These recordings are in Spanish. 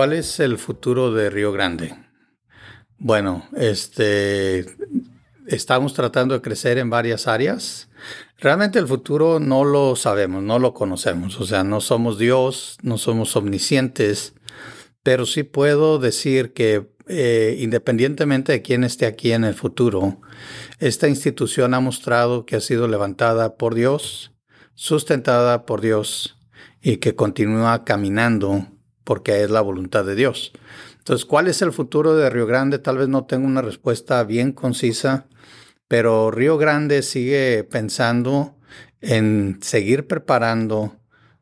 ¿Cuál es el futuro de Río Grande? Bueno, este, estamos tratando de crecer en varias áreas. Realmente el futuro no lo sabemos, no lo conocemos. O sea, no somos Dios, no somos omniscientes, pero sí puedo decir que eh, independientemente de quién esté aquí en el futuro, esta institución ha mostrado que ha sido levantada por Dios, sustentada por Dios y que continúa caminando porque es la voluntad de Dios. Entonces, ¿cuál es el futuro de Río Grande? Tal vez no tengo una respuesta bien concisa, pero Río Grande sigue pensando en seguir preparando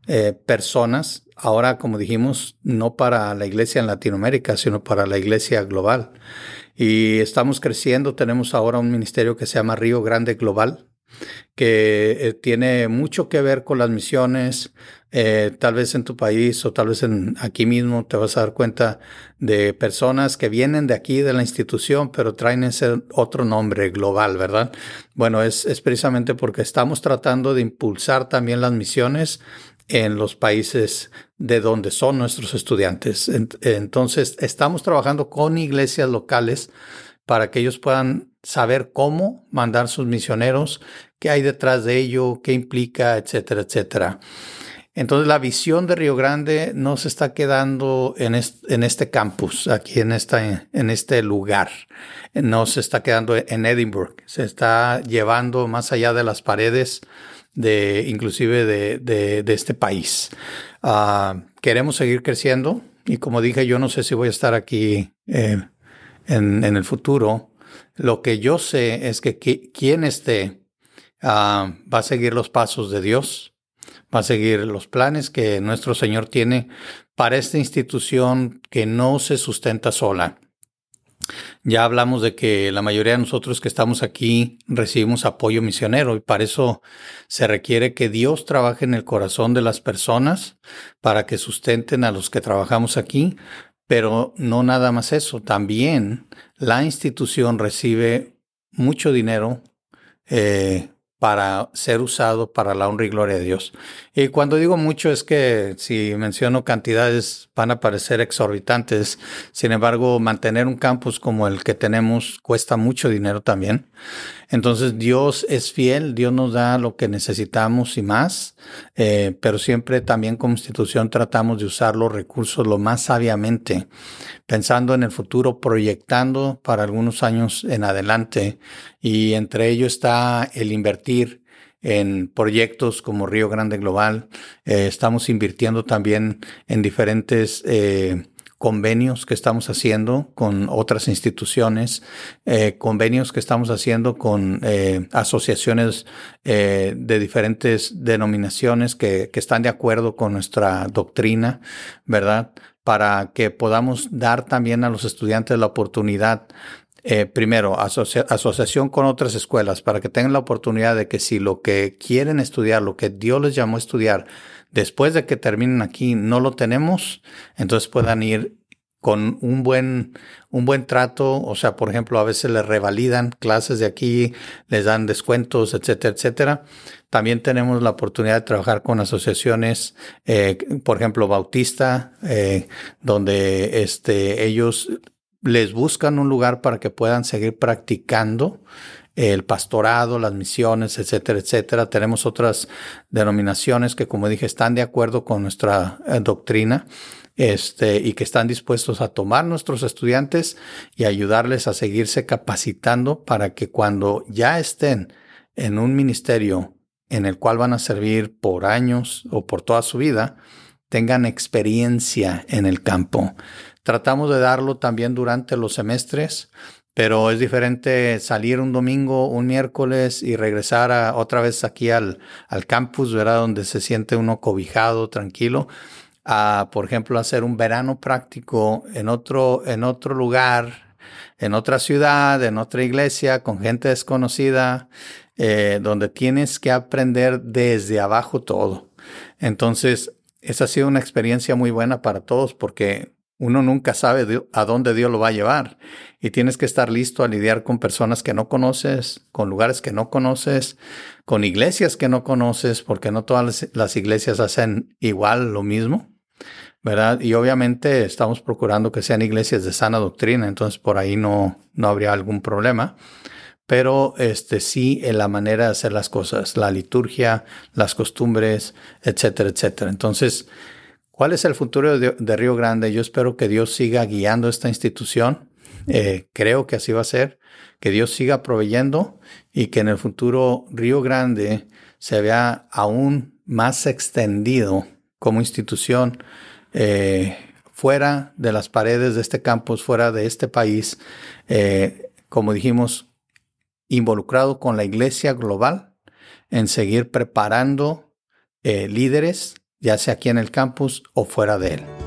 eh, personas, ahora como dijimos, no para la iglesia en Latinoamérica, sino para la iglesia global. Y estamos creciendo, tenemos ahora un ministerio que se llama Río Grande Global, que eh, tiene mucho que ver con las misiones. Eh, tal vez en tu país o tal vez en aquí mismo te vas a dar cuenta de personas que vienen de aquí, de la institución, pero traen ese otro nombre global, ¿verdad? Bueno, es, es precisamente porque estamos tratando de impulsar también las misiones en los países de donde son nuestros estudiantes. Entonces, estamos trabajando con iglesias locales para que ellos puedan saber cómo mandar sus misioneros, qué hay detrás de ello, qué implica, etcétera, etcétera. Entonces la visión de Río Grande no se está quedando en este, campus, aquí en, esta, en este lugar, no se está quedando en Edinburgh, se está llevando más allá de las paredes de inclusive de, este país. Ah, queremos seguir creciendo y como dije, yo no sé si voy a estar aquí eh, en, el futuro. Lo que yo sé es que quien esté ah, va a seguir los pasos de Dios, va a seguir los planes que nuestro Señor tiene para esta institución que no se sustenta sola. Ya hablamos de que la mayoría de nosotros que estamos aquí recibimos apoyo misionero y para eso se requiere que Dios trabaje en el corazón de las personas para que sustenten a los que trabajamos aquí, pero no nada más eso, también la institución recibe mucho dinero eh, para ser usado para la honra y gloria de Dios. Y cuando digo mucho es que si menciono cantidades van a parecer exorbitantes. Sin embargo, mantener un campus como el que tenemos cuesta mucho dinero también. Entonces Dios es fiel, Dios nos da lo que necesitamos y más, eh, pero siempre también como institución tratamos de usar los recursos lo más sabiamente, pensando en el futuro, proyectando para algunos años en adelante y entre ellos está el invertir en proyectos como Río Grande Global. Eh, estamos invirtiendo también en diferentes eh, convenios que estamos haciendo con otras instituciones, eh, convenios que estamos haciendo con asociaciones de diferentes denominaciones que, que, están de acuerdo con nuestra doctrina, ¿verdad? Para que podamos dar también a los estudiantes la oportunidad primero, asociación con otras escuelas para que tengan la oportunidad de que si lo que quieren estudiar, lo que Dios les llamó a estudiar, después de que terminen aquí no lo tenemos, entonces puedan ir con un buen, un buen trato, o sea, por ejemplo, a veces les revalidan clases de aquí, les dan descuentos, etcétera, etcétera. También tenemos la oportunidad de trabajar con asociaciones, eh, por ejemplo, Bautista, eh, donde este, ellos les buscan un lugar para que puedan seguir practicando el pastorado, las misiones, etcétera, etcétera. Tenemos otras denominaciones que, como dije, están de acuerdo con nuestra eh, doctrina este, y que están dispuestos a tomar nuestros estudiantes y ayudarles a seguirse capacitando para que cuando ya estén en un ministerio en el cual van a servir por años o por toda su vida, tengan experiencia en el campo. Tratamos de darlo también durante los semestres pero es diferente salir un domingo, un miércoles y regresar a, otra vez aquí al, campus, ¿verdad? Donde se siente uno cobijado, tranquilo, a, por ejemplo, hacer un verano práctico en otro, en otro lugar, en otra ciudad, en otra iglesia, con gente desconocida, eh, donde tienes que aprender desde abajo todo. Entonces, esa ha sido una experiencia muy buena para todos porque uno nunca sabe a dónde Dios lo va a llevar y tienes que estar listo a lidiar con personas que no conoces, con lugares que no conoces, con iglesias que no conoces, porque no todas las iglesias hacen igual lo mismo. ¿verdad? Y obviamente estamos procurando que sean iglesias de sana doctrina, entonces por ahí no, no habría algún problema. Pero este sí en la manera de hacer las cosas, la liturgia, las costumbres, etcétera, etcétera. Entonces, ¿cuál es el futuro de, Río Grande? Yo espero que Dios siga guiando esta institución. Eh, creo que así va a ser, que Dios siga proveyendo y que en el futuro Río Grande se vea aún más extendido como institución eh, fuera de las paredes de este campus, fuera de este país, eh, como dijimos, involucrado con la iglesia global en seguir preparando líderes, ya sea aquí en el campus o fuera de él.